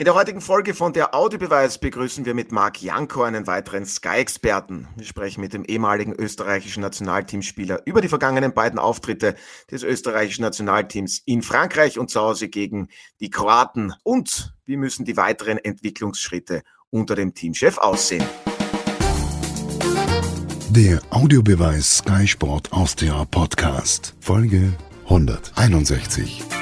In der heutigen Folge von der Audiobeweis begrüßen wir mit Marc Janko einen weiteren Sky-Experten. Wir sprechen mit dem ehemaligen österreichischen Nationalteamspieler über die vergangenen beiden Auftritte des österreichischen Nationalteams in Frankreich und zu Hause gegen die Kroaten und wie müssen die weiteren Entwicklungsschritte unter dem Teamchef aussehen. Der Audiobeweis Sky Sport Austria Podcast, Folge 161.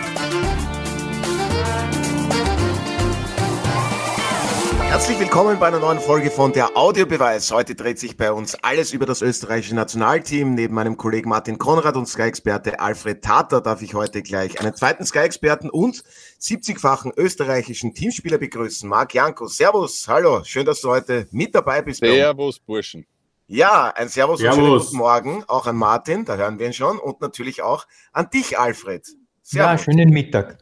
Herzlich willkommen bei einer neuen Folge von der Audiobeweis. Heute dreht sich bei uns alles über das österreichische Nationalteam. Neben meinem Kollegen Martin Konrad und Sky-Experte Alfred Tater darf ich heute gleich einen zweiten Sky-Experten und 70-fachen österreichischen Teamspieler begrüßen. Marc Janko, Servus, hallo, schön, dass du heute mit dabei bist. Servus, Burschen. Ja, ein Servus, Servus. und schönen guten Morgen auch an Martin, da hören wir ihn schon, und natürlich auch an dich, Alfred. Servus. Ja, schönen Mittag.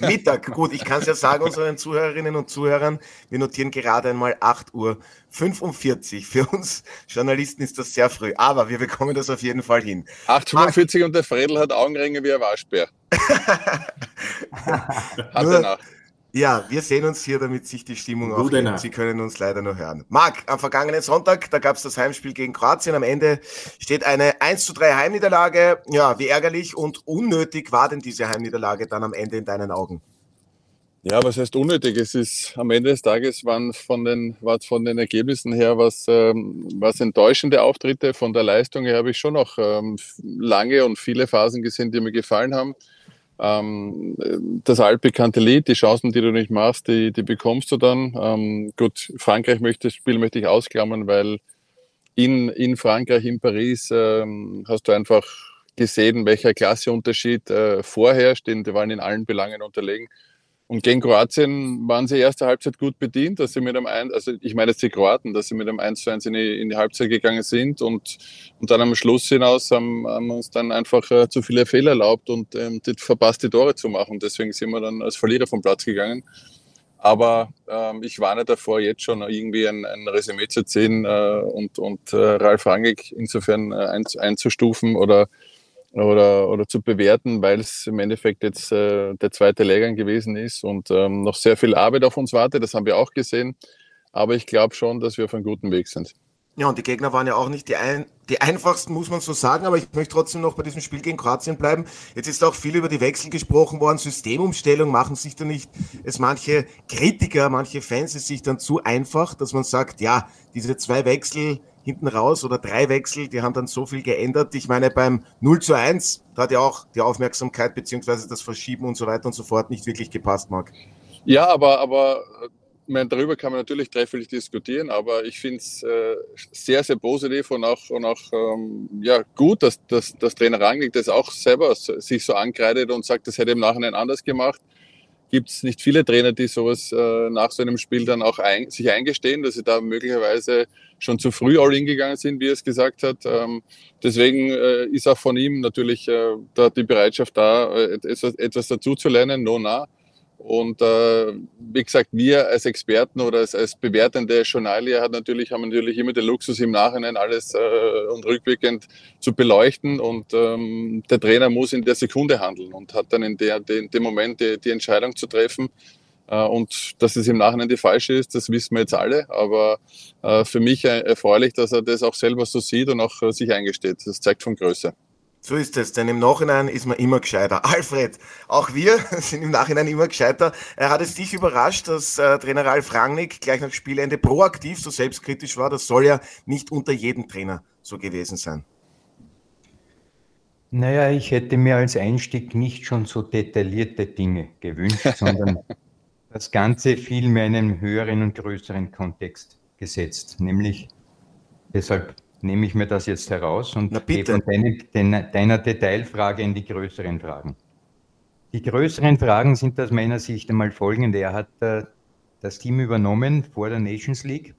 Mittag, gut, ich kann es ja sagen unseren Zuhörerinnen und Zuhörern, wir notieren gerade einmal 8 Uhr 45. Für uns Journalisten ist das sehr früh, aber wir bekommen das auf jeden Fall hin. 8.45 und der Fredel hat Augenringe wie ein Waschbär. hat er nach. Ja, wir sehen uns hier, damit sich die Stimmung aufhält. Sie können uns leider nur hören. Marc, am vergangenen Sonntag, da gab es das Heimspiel gegen Kroatien. Am Ende steht eine 1 zu 3 Heimniederlage. Ja, wie ärgerlich und unnötig war denn diese Heimniederlage dann am Ende in deinen Augen? Ja, was heißt unnötig? Es ist am Ende des Tages waren von den, war von den Ergebnissen her was, ähm, was enttäuschende Auftritte. Von der Leistung her habe ich schon noch ähm, lange und viele Phasen gesehen, die mir gefallen haben ähm, das altbekannte Lied, die Chancen, die du nicht machst, die, die bekommst du dann. Ähm, gut, Frankreich möchte, das Spiel möchte ich ausklammern, weil in, in Frankreich, in Paris, ähm, hast du einfach gesehen, welcher Klasseunterschied äh, vorherrscht. Die waren in allen Belangen unterlegen. Und gegen Kroatien waren sie erste Halbzeit gut bedient, dass sie mit einem ein, also ich meine jetzt die Kroaten, dass sie mit einem 1 zu 1 in die, in die Halbzeit gegangen sind und, und dann am Schluss hinaus haben, haben uns dann einfach äh, zu viele Fehler erlaubt und ähm, die verpasste Tore zu machen. Deswegen sind wir dann als Verlierer vom Platz gegangen. Aber ähm, ich warne davor, jetzt schon irgendwie ein, ein Resümee zu ziehen äh, und, und äh, Ralf Rangig insofern äh, ein, einzustufen oder oder, oder zu bewerten, weil es im Endeffekt jetzt äh, der zweite Lehrgang gewesen ist und ähm, noch sehr viel Arbeit auf uns wartet. Das haben wir auch gesehen. Aber ich glaube schon, dass wir auf einem guten Weg sind. Ja, und die Gegner waren ja auch nicht die, ein, die einfachsten, muss man so sagen, aber ich möchte trotzdem noch bei diesem Spiel gegen Kroatien bleiben. Jetzt ist auch viel über die Wechsel gesprochen worden, Systemumstellung, machen sich da nicht es manche Kritiker, manche Fans es sich dann zu einfach, dass man sagt, ja, diese zwei Wechsel, hinten raus oder drei Wechsel, die haben dann so viel geändert. Ich meine, beim 0 zu 1 da hat ja auch die Aufmerksamkeit beziehungsweise das Verschieben und so weiter und so fort nicht wirklich gepasst, Marc. Ja, aber, aber ich meine, darüber kann man natürlich trefflich diskutieren, aber ich finde es äh, sehr, sehr positiv und auch, und auch ähm, ja, gut, dass, dass, dass Trainer Rangnick das auch selber sich so ankreidet und sagt, das hätte im Nachhinein anders gemacht gibt es nicht viele Trainer, die sowas äh, nach so einem Spiel dann auch ein, sich eingestehen, dass sie da möglicherweise schon zu früh all in gegangen sind, wie er es gesagt hat. Ähm, deswegen äh, ist auch von ihm natürlich äh, da die Bereitschaft da, äh, etwas, etwas dazu zu lernen, no nah. Und äh, wie gesagt, wir als Experten oder als, als bewertende Journalie hat natürlich, haben natürlich immer den Luxus im Nachhinein alles äh, und rückwirkend zu beleuchten. Und ähm, der Trainer muss in der Sekunde handeln und hat dann in der, de, dem Moment die, die Entscheidung zu treffen. Äh, und dass es im Nachhinein die falsche ist, das wissen wir jetzt alle. Aber äh, für mich erfreulich, dass er das auch selber so sieht und auch äh, sich eingesteht. Das zeigt von Größe. So ist es, denn im Nachhinein ist man immer gescheiter. Alfred, auch wir sind im Nachhinein immer gescheiter. Er hat es dich überrascht, dass äh, Trainer Ralf Rangnick gleich nach Spielende proaktiv so selbstkritisch war. Das soll ja nicht unter jedem Trainer so gewesen sein. Naja, ich hätte mir als Einstieg nicht schon so detaillierte Dinge gewünscht, sondern das Ganze vielmehr in einem höheren und größeren Kontext gesetzt. Nämlich deshalb nehme ich mir das jetzt heraus und gehe von deiner, deiner Detailfrage in die größeren Fragen. Die größeren Fragen sind aus meiner Sicht einmal folgende. Er hat äh, das Team übernommen vor der Nations League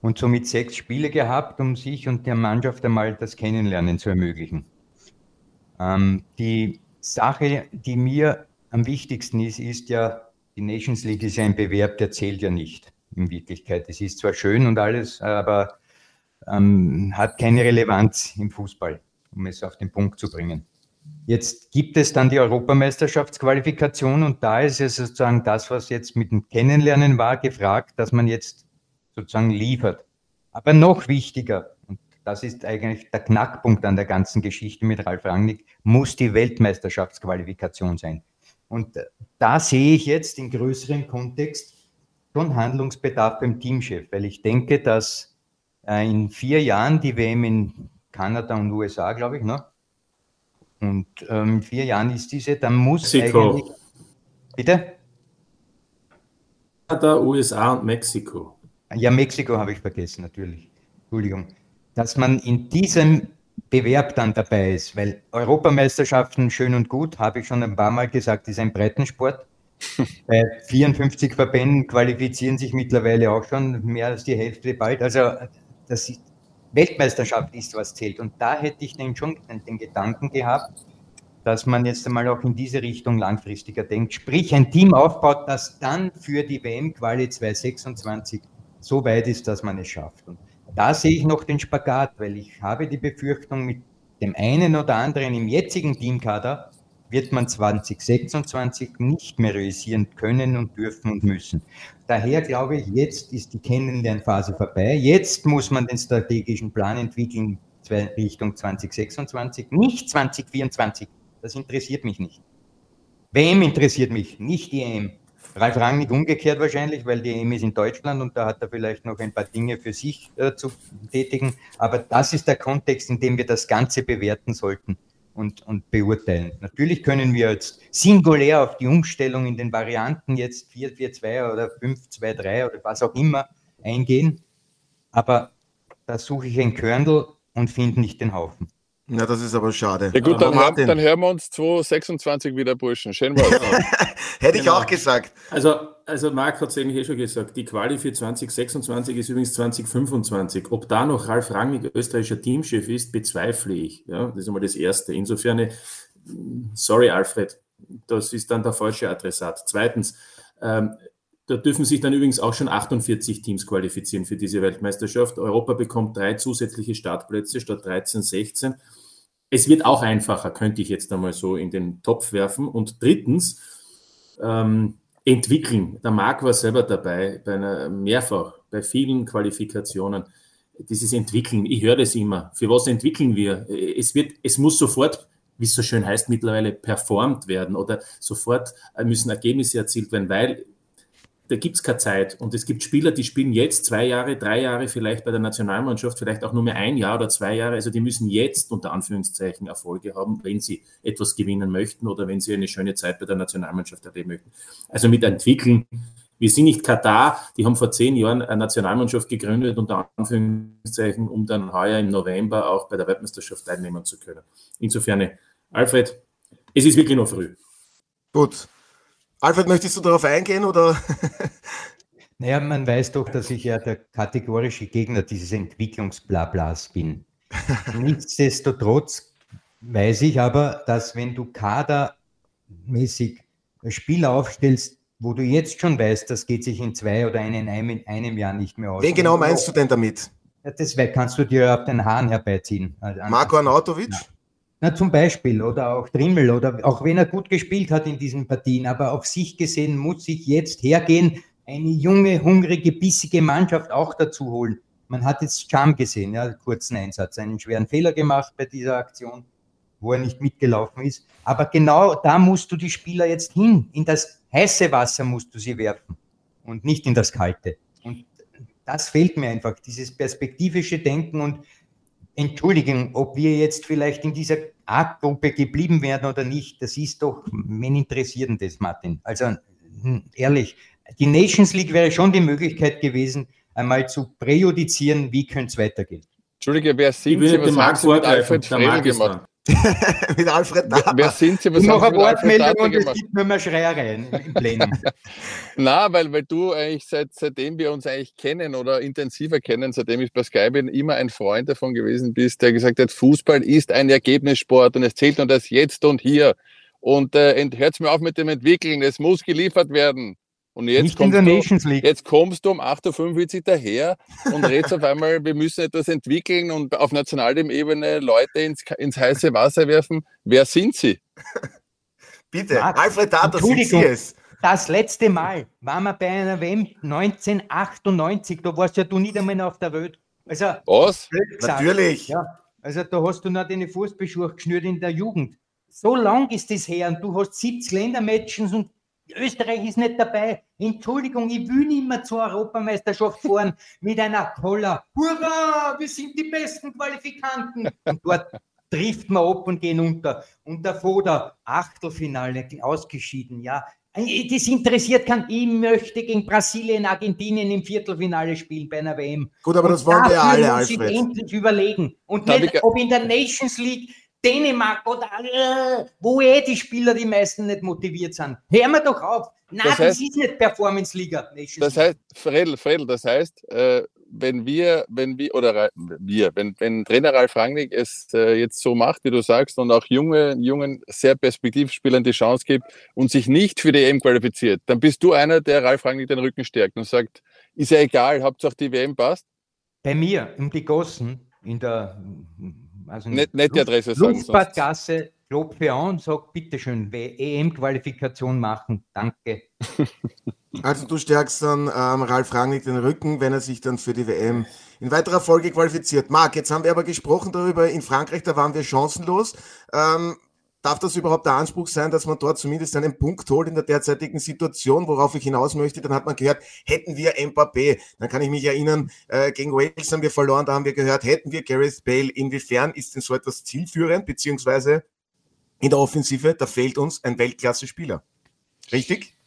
und somit sechs Spiele gehabt, um sich und der Mannschaft einmal das Kennenlernen zu ermöglichen. Ähm, die Sache, die mir am wichtigsten ist, ist ja, die Nations League ist ein Bewerb, der zählt ja nicht in Wirklichkeit. Es ist zwar schön und alles, aber ähm, hat keine Relevanz im Fußball, um es auf den Punkt zu bringen. Jetzt gibt es dann die Europameisterschaftsqualifikation und da ist es sozusagen das, was jetzt mit dem Kennenlernen war, gefragt, dass man jetzt sozusagen liefert. Aber noch wichtiger, und das ist eigentlich der Knackpunkt an der ganzen Geschichte mit Ralf Rangnick, muss die Weltmeisterschaftsqualifikation sein. Und da sehe ich jetzt in größerem Kontext schon Handlungsbedarf beim Teamchef, weil ich denke, dass äh, in vier Jahren die WM in Kanada und USA, glaube ich, ne? Und ähm, in vier Jahren ist diese, dann muss Mexiko. eigentlich. Bitte? Kanada, USA und Mexiko. Ja, Mexiko habe ich vergessen, natürlich. Entschuldigung. Dass man in diesem Bewerb dann dabei ist, weil Europameisterschaften schön und gut, habe ich schon ein paar Mal gesagt, ist ein Breitensport. Bei 54 Verbänden qualifizieren sich mittlerweile auch schon mehr als die Hälfte bald. Also das ist, Weltmeisterschaft ist, was zählt. Und da hätte ich dann schon den Gedanken gehabt, dass man jetzt einmal auch in diese Richtung langfristiger denkt. Sprich, ein Team aufbaut, das dann für die WM-Quali 2026 so weit ist, dass man es schafft. Und da sehe ich noch den Spagat, weil ich habe die Befürchtung, mit dem einen oder anderen im jetzigen Teamkader wird man 2026 nicht mehr realisieren können und dürfen und müssen. Daher glaube ich, jetzt ist die Kennenlernphase vorbei. Jetzt muss man den strategischen Plan entwickeln Richtung 2026, nicht 2024. Das interessiert mich nicht. WM interessiert mich, nicht die EM. Ralf Rangnick umgekehrt wahrscheinlich, weil die EM ist in Deutschland und da hat er vielleicht noch ein paar Dinge für sich äh, zu tätigen. Aber das ist der Kontext, in dem wir das Ganze bewerten sollten und, und beurteilen. Natürlich können wir jetzt singulär auf die Umstellung in den Varianten jetzt 4-4-2 oder 5-2-3 oder was auch immer eingehen, aber da suche ich ein Körnel und finde nicht den Haufen. Na, das ist aber schade. Ja gut, dann, Martin, dann hören wir uns 2026 wieder, Burschen. Schön war's. Hätte ich genau. auch gesagt. Also, also Marc hat es eigentlich eh schon gesagt, die Quali für 2026 ist übrigens 2025. Ob da noch Ralf Rangnick österreichischer Teamchef ist, bezweifle ich. Ja, das ist einmal das Erste. Insofern, sorry Alfred, das ist dann der falsche Adressat. Zweitens, ähm, da dürfen sich dann übrigens auch schon 48 Teams qualifizieren für diese Weltmeisterschaft. Europa bekommt drei zusätzliche Startplätze statt 13, 16. Es wird auch einfacher, könnte ich jetzt einmal so in den Topf werfen. Und drittens, ähm, entwickeln. Der Marc war selber dabei, bei einer mehrfach, bei vielen Qualifikationen. Dieses Entwickeln, ich höre das immer. Für was entwickeln wir? Es wird, es muss sofort, wie es so schön heißt mittlerweile, performt werden oder sofort müssen Ergebnisse erzielt werden, weil da gibt es keine Zeit. Und es gibt Spieler, die spielen jetzt zwei Jahre, drei Jahre vielleicht bei der Nationalmannschaft, vielleicht auch nur mehr ein Jahr oder zwei Jahre. Also die müssen jetzt unter Anführungszeichen Erfolge haben, wenn sie etwas gewinnen möchten oder wenn sie eine schöne Zeit bei der Nationalmannschaft erleben möchten. Also mit entwickeln. Wir sind nicht Katar, die haben vor zehn Jahren eine Nationalmannschaft gegründet, unter Anführungszeichen, um dann heuer im November auch bei der Weltmeisterschaft teilnehmen zu können. Insofern, Alfred, es ist wirklich noch früh. Gut, Alfred, möchtest du darauf eingehen oder? naja, man weiß doch, dass ich ja der kategorische Gegner dieses Entwicklungsblablas bin. Nichtsdestotrotz weiß ich aber, dass wenn du kadermäßig Spieler aufstellst, wo du jetzt schon weißt, das geht sich in zwei oder in einem, einem Jahr nicht mehr aus. Wen genau meinst du denn damit? Das kannst du dir ab den Haaren herbeiziehen. Marco Arnautovic? Ja. Na, zum Beispiel, oder auch Trimmel, oder auch wenn er gut gespielt hat in diesen Partien, aber auf sich gesehen muss ich jetzt hergehen, eine junge, hungrige, bissige Mannschaft auch dazu holen. Man hat jetzt Charm gesehen, ja, kurzen Einsatz, einen schweren Fehler gemacht bei dieser Aktion, wo er nicht mitgelaufen ist. Aber genau da musst du die Spieler jetzt hin. In das heiße Wasser musst du sie werfen und nicht in das kalte. Und das fehlt mir einfach, dieses perspektivische Denken und Entschuldigung, ob wir jetzt vielleicht in dieser A-Gruppe geblieben werden oder nicht, das ist doch, wen interessiert denn das, Martin? Also hm, ehrlich, die Nations League wäre schon die Möglichkeit gewesen, einmal zu präjudizieren, wie könnte es weitergehen. Entschuldige, wer sind Sie? Was haben Sie mit Alfred Frell gemacht? mit Alfred Daber. Wer sind Sie? Was ich mache Wortmeldung und es gibt nur mehr Schreiereien im Plenum. Na, weil, weil du eigentlich seit, seitdem wir uns eigentlich kennen oder intensiver kennen, seitdem ich bei Sky bin, immer ein Freund davon gewesen bist, der gesagt hat, Fußball ist ein Ergebnissport und es zählt nur das Jetzt und Hier. Und äh, hört mir auf mit dem Entwickeln, es muss geliefert werden. Und jetzt, Nicht in kommst der du, Nations League. jetzt kommst du um 8.45 Uhr daher und redest auf einmal, wir müssen etwas entwickeln und auf Nationalteam-Ebene Leute ins, ins heiße Wasser werfen. Wer sind sie? Bitte, Marc, Alfred Data, sind Sie es? Das letzte Mal waren wir bei einer WM 1998, da warst ja du nicht einmal auf der Welt. Also, Was? Natürlich. Ja, also da hast du noch deine Fußballschuhe geschnürt in der Jugend. So lang ist das her und du hast 70 Ländermatches und Österreich ist nicht dabei. Entschuldigung, ich will nicht mehr zur Europameisterschaft fahren mit einer Koller. Hurra, wir sind die besten Qualifikanten. Und dort trifft man ab und gehen unter. Und davor der Achtelfinale ausgeschieden, ja. Das interessiert keinen. Ich möchte gegen Brasilien, Argentinien im Viertelfinale spielen bei einer WM. Gut, aber das wollen wir alle, Alfred. endlich überlegen. Und nicht, ich- ob in der Nations League Dänemark oder äh, wo eh die Spieler die meisten nicht motiviert sind. Hör mir doch auf. Nein, Das das, heißt- ist nicht Performance Liga. Nations Das League. heißt, Fredel, Fredel, das heißt, äh, wenn wir, wenn wir, oder wir, wenn, wenn Trainer Ralf Rangnick es äh, jetzt so macht, wie du sagst, und auch junge, jungen, sehr Perspektivspielern die Chance gibt und sich nicht für die EM qualifiziert, dann bist du einer, der Ralf Rangnick den Rücken stärkt und sagt, ist ja egal, Hauptsache die WM passt. Bei mir um die Gossen in der also Nicht, nicht die Adresse sagen. Luftfahrtgasse klopfe an und sage, bitteschön, EM-Qualifikation machen. Danke. Also du stärkst dann ähm, Ralf Rangnick den Rücken, wenn er sich dann für die WM in weiterer Folge qualifiziert. Marc, jetzt haben wir aber gesprochen darüber, in Frankreich, da waren wir chancenlos. Ähm, darf das überhaupt der Anspruch sein, dass man dort zumindest einen Punkt holt in der derzeitigen Situation, worauf ich hinaus möchte? Dann hat man gehört, hätten wir Mbappé, dann kann ich mich erinnern, äh, gegen Wales haben wir verloren, da haben wir gehört, hätten wir Gareth Bale, inwiefern ist denn so etwas zielführend, beziehungsweise in der Offensive, da fehlt uns ein Weltklasse-Spieler. Richtig?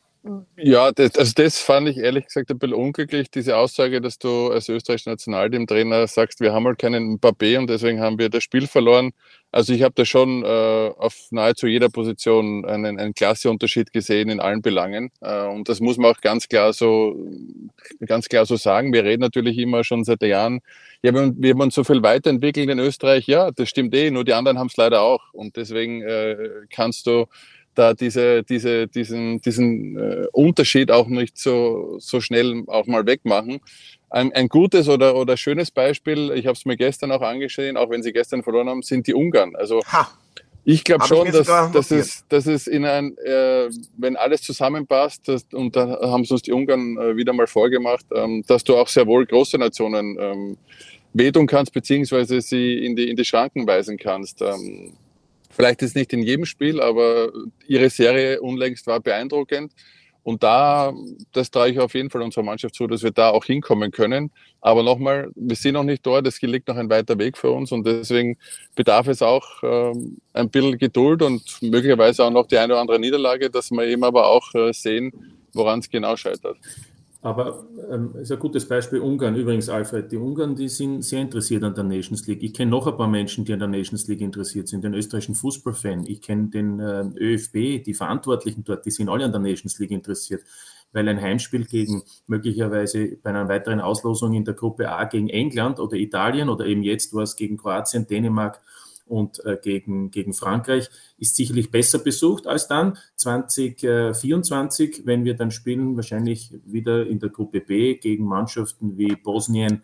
Ja, das, also das fand ich ehrlich gesagt ein bisschen unglücklich, diese Aussage, dass du als österreichischer Nationalteamtrainer sagst, wir haben halt keinen Mbappé und deswegen haben wir das Spiel verloren. Also ich habe da schon äh, auf nahezu jeder Position einen, einen Klasseunterschied gesehen in allen Belangen. Äh, und das muss man auch ganz klar so ganz klar so sagen. Wir reden natürlich immer schon seit Jahren, ja, wir, wir haben uns so viel weiterentwickelt in Österreich. Ja, das stimmt eh, nur die anderen haben es leider auch. Und deswegen äh, kannst du da diese, diese, diesen, diesen äh, Unterschied auch nicht so, so schnell auch mal wegmachen. Ein, ein gutes oder, oder schönes Beispiel, ich habe es mir gestern auch angesehen, auch wenn sie gestern verloren haben, sind die Ungarn. Also Ha! ich glaube ich schon, mir dass, dass, es, dass es in ein, äh, wenn alles zusammenpasst, das, und da haben es uns die Ungarn äh, wieder mal vorgemacht, ähm, dass du auch sehr wohl große Nationen ähm, wehtun kannst, beziehungsweise sie in die, in die Schranken weisen kannst. Ähm, vielleicht ist nicht in jedem Spiel, aber ihre Serie unlängst war beeindruckend. Und da, das traue ich auf jeden Fall unserer Mannschaft zu, dass wir da auch hinkommen können. Aber nochmal, wir sind noch nicht dort, es liegt noch ein weiter Weg für uns und deswegen bedarf es auch ähm, ein bisschen Geduld und möglicherweise auch noch die eine oder andere Niederlage, dass wir eben aber auch äh, sehen, woran es genau scheitert. Aber ähm, ist ein gutes Beispiel Ungarn. Übrigens, Alfred, die Ungarn, die sind sehr interessiert an der Nations League. Ich kenne noch ein paar Menschen, die an der Nations League interessiert sind, den österreichischen Fußballfan. Ich kenne den äh, ÖFB, die Verantwortlichen dort, die sind alle an der Nations League interessiert, weil ein Heimspiel gegen möglicherweise bei einer weiteren Auslosung in der Gruppe A gegen England oder Italien oder eben jetzt war es gegen Kroatien, Dänemark und äh, gegen, gegen Frankreich ist sicherlich besser besucht als dann 2024, wenn wir dann spielen, wahrscheinlich wieder in der Gruppe B gegen Mannschaften wie Bosnien,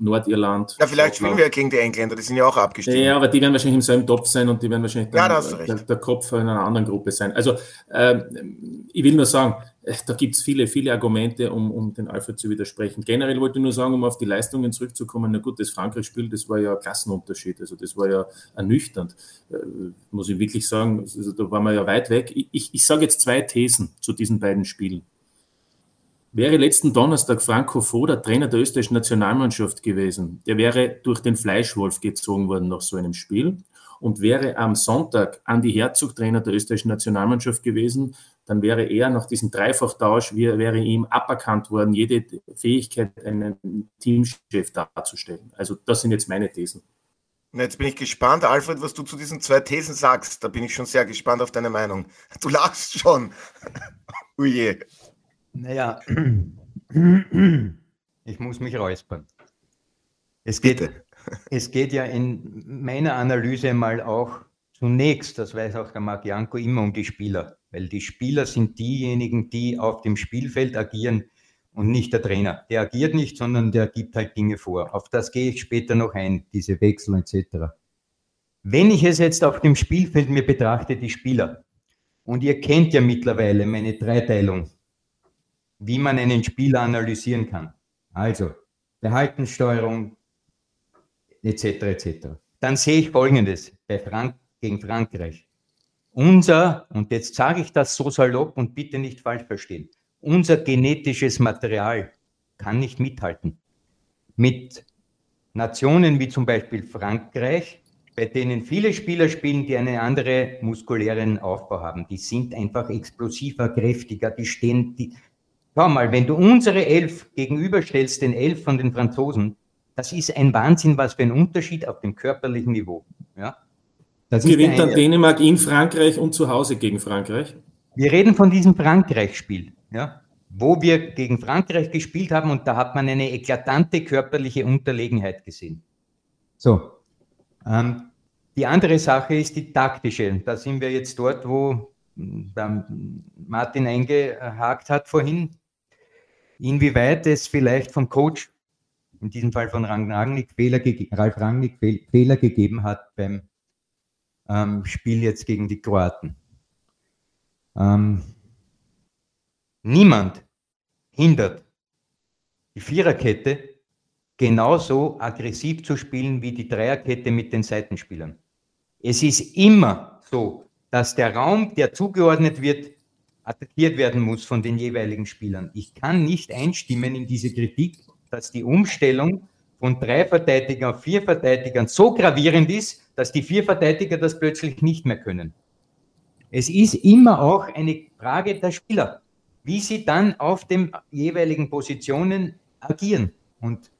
Nordirland. Ja, vielleicht spielen wir ja gegen die Engländer, die sind ja auch abgestiegen. Ja, aber die werden wahrscheinlich im selben Topf sein und die werden wahrscheinlich Ja, dann, recht. der, der Kopf in einer anderen Gruppe sein. Also ähm, ich will nur sagen, äh, da gibt es viele, viele Argumente, um, um den Alfred zu widersprechen. Generell wollte ich nur sagen, um auf die Leistungen zurückzukommen, na gut, das Frankreich-Spiel, das war ja ein Klassenunterschied, also das war ja ernüchternd, äh, muss ich wirklich sagen, also da waren wir ja weit weg. Ich, ich, ich sage jetzt zwei Thesen zu diesen beiden Spielen. Wäre letzten Donnerstag Franco Foda Trainer der österreichischen Nationalmannschaft gewesen, der wäre durch den Fleischwolf gezogen worden nach so einem Spiel und wäre am Sonntag Andi Herzog Trainer der österreichischen Nationalmannschaft gewesen, dann wäre er nach diesem Dreifachtausch, wäre ihm aberkannt worden, jede Fähigkeit, einen Teamchef darzustellen. Also das sind jetzt meine Thesen. Und Jetzt bin ich gespannt, Alfred, was du zu diesen zwei Thesen sagst. Da bin ich schon sehr gespannt auf deine Meinung. Du lachst schon. Uje. Naja, ich muss mich räuspern. Es geht, Bitte. es geht ja in meiner Analyse mal auch zunächst, das weiß auch der Marc Janko, immer um die Spieler. weil die Spieler sind diejenigen, die auf dem Spielfeld agieren und nicht der Trainer. Der agiert nicht, sondern der gibt halt Dinge vor. Auf das gehe ich später noch ein, diese Wechsel etc. Wenn ich es jetzt auf dem Spielfeld mir betrachte, die Spieler, und ihr kennt ja mittlerweile meine Dreiteilung, wie man einen Spieler analysieren kann. Also Verhaltenssteuerung etc. etc. Dann sehe ich Folgendes bei Frank gegen Frankreich. Unser, und jetzt sage ich das so salopp und bitte nicht falsch verstehen, unser genetisches Material kann nicht mithalten mit Nationen wie zum Beispiel Frankreich, bei denen viele Spieler spielen, die einen anderen muskulären Aufbau haben. Die sind einfach explosiver, kräftiger, die stehen, die, schau mal, wenn du unsere Elf gegenüberstellst, den Elf von den Franzosen, das ist ein Wahnsinn, was für ein Unterschied auf dem körperlichen Niveau. Ja? Das Gewinnt dann Dänemark in Frankreich und zu Hause gegen Frankreich? Wir reden von diesem Frankreich-Spiel, ja? wo wir gegen Frankreich gespielt haben und da hat man eine eklatante körperliche Unterlegenheit gesehen. So, ähm, die andere Sache ist die taktische. Da sind wir jetzt dort, wo hm, Martin eingehakt hat vorhin. Inwieweit es vielleicht vom Coach, in diesem Fall von Rangnick, Fehler Ralf Rangnick Fehler gegeben hat beim ähm, Spiel jetzt gegen die Kroaten. Ähm, niemand hindert die Viererkette genauso aggressiv zu spielen wie die Dreierkette mit den Seitenspielern. Es ist immer so, dass der Raum, der zugeordnet wird, attackiert werden muss von den jeweiligen Spielern. Ich kann nicht einstimmen in diese Kritik, dass die Umstellung von drei Verteidigern auf vier Verteidigern so gravierend ist, dass die vier Verteidiger das plötzlich nicht mehr können. Es ist immer auch eine Frage der Spieler, wie sie dann auf den jeweiligen Positionen agieren. Und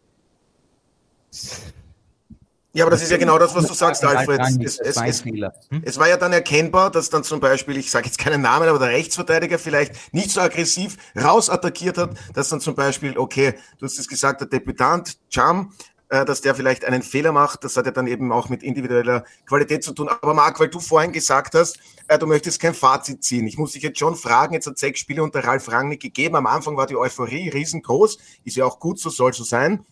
ja, aber das ist ja genau das, was du sagst, Alfred. Es, es, es, hm? es, war ja dann erkennbar, dass dann zum Beispiel, ich sage jetzt keinen Namen, aber der Rechtsverteidiger vielleicht nicht so aggressiv rausattackiert hat, dass dann zum Beispiel, okay, du hast es gesagt, der Debütant Cham, äh, dass der vielleicht einen Fehler macht, das hat ja dann eben auch mit individueller Qualität zu tun. Aber Marc, weil du vorhin gesagt hast, äh, du möchtest kein Fazit ziehen. Ich muss dich jetzt schon fragen, jetzt hat sechs Spiele unter Ralf Rangnick gegeben. Am Anfang war die Euphorie riesengroß, ist ja auch gut, so soll so sein.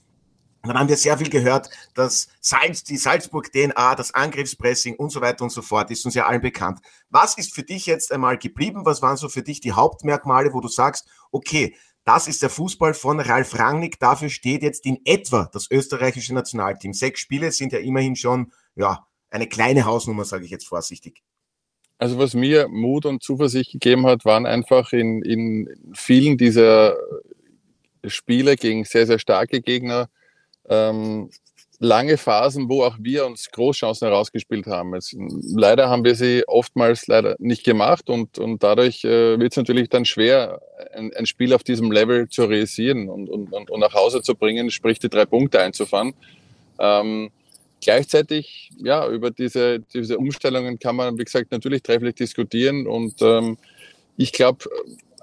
Und dann haben wir sehr viel gehört, dass Salz, die Salzburg-DNA, das Angriffspressing und so weiter und so fort ist uns ja allen bekannt. Was ist für dich jetzt einmal geblieben? Was waren so für dich die Hauptmerkmale, wo du sagst, okay, das ist der Fußball von Ralf Rangnick. Dafür steht jetzt in etwa das österreichische Nationalteam. Sechs Spiele sind ja immerhin schon, ja, eine kleine Hausnummer, sage ich jetzt vorsichtig. Also was mir Mut und Zuversicht gegeben hat, waren einfach in, in vielen dieser Spiele gegen sehr, sehr starke Gegner ähm, lange Phasen, wo auch wir uns Großchancen herausgespielt haben. Jetzt, leider haben wir sie oftmals leider nicht gemacht und, und dadurch äh, wird es natürlich dann schwer, ein, ein, Spiel auf diesem Level zu realisieren und, und, und, und nach Hause zu bringen, sprich die drei Punkte einzufahren. Ähm, gleichzeitig, ja, über diese, diese Umstellungen kann man, wie gesagt, natürlich trefflich diskutieren und ähm, ich glaube,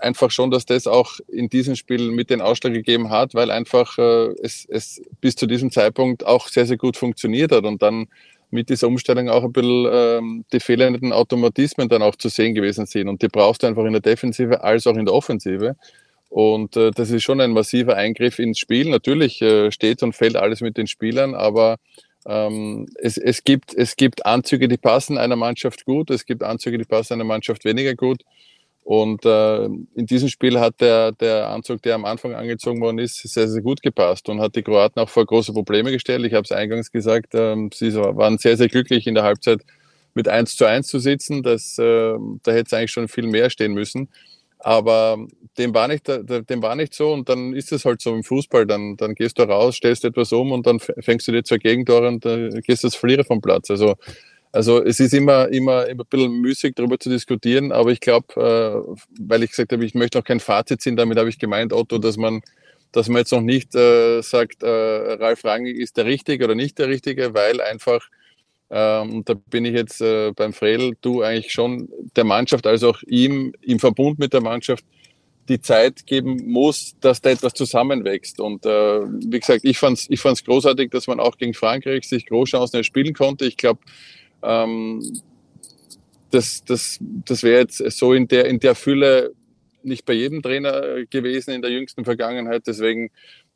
einfach schon, dass das auch in diesem Spiel mit den Ausschlag gegeben hat, weil einfach äh, es, es bis zu diesem Zeitpunkt auch sehr, sehr gut funktioniert hat und dann mit dieser Umstellung auch ein bisschen ähm, die fehlenden Automatismen dann auch zu sehen gewesen sind. Und die brauchst du einfach in der Defensive als auch in der Offensive. Und äh, das ist schon ein massiver Eingriff ins Spiel. Natürlich äh, steht und fällt alles mit den Spielern, aber ähm, es, es, gibt, es gibt Anzüge, die passen einer Mannschaft gut, es gibt Anzüge, die passen einer Mannschaft weniger gut. Und äh, in diesem Spiel hat der, der Anzug, der am Anfang angezogen worden ist, sehr, sehr gut gepasst und hat die Kroaten auch vor große Probleme gestellt. Ich habe es eingangs gesagt, äh, sie waren sehr, sehr glücklich in der Halbzeit mit 1 zu 1 zu sitzen. Das, äh, da hätte es eigentlich schon viel mehr stehen müssen. Aber dem war, nicht, dem war nicht so und dann ist es halt so im Fußball. Dann, dann gehst du raus, stellst etwas um und dann fängst du dir zwei Gegentore und äh, gehst als Verlierer vom Platz. Also also es ist immer, immer, immer ein bisschen müßig, darüber zu diskutieren, aber ich glaube, äh, weil ich gesagt habe, ich möchte noch kein Fazit ziehen, damit habe ich gemeint, Otto, dass man, dass man jetzt noch nicht äh, sagt, äh, Ralf Rangnick ist der Richtige oder nicht der Richtige, weil einfach, ähm, da bin ich jetzt äh, beim Fredel, du eigentlich schon der Mannschaft, also auch ihm im Verbund mit der Mannschaft die Zeit geben muss, dass da etwas zusammenwächst. Und äh, wie gesagt, ich fand es ich fand's großartig, dass man auch gegen Frankreich sich Großchancen erspielen konnte. Ich glaube, ähm, das, das, das wäre jetzt so in der, in der Fülle nicht bei jedem Trainer gewesen in der jüngsten Vergangenheit. Deswegen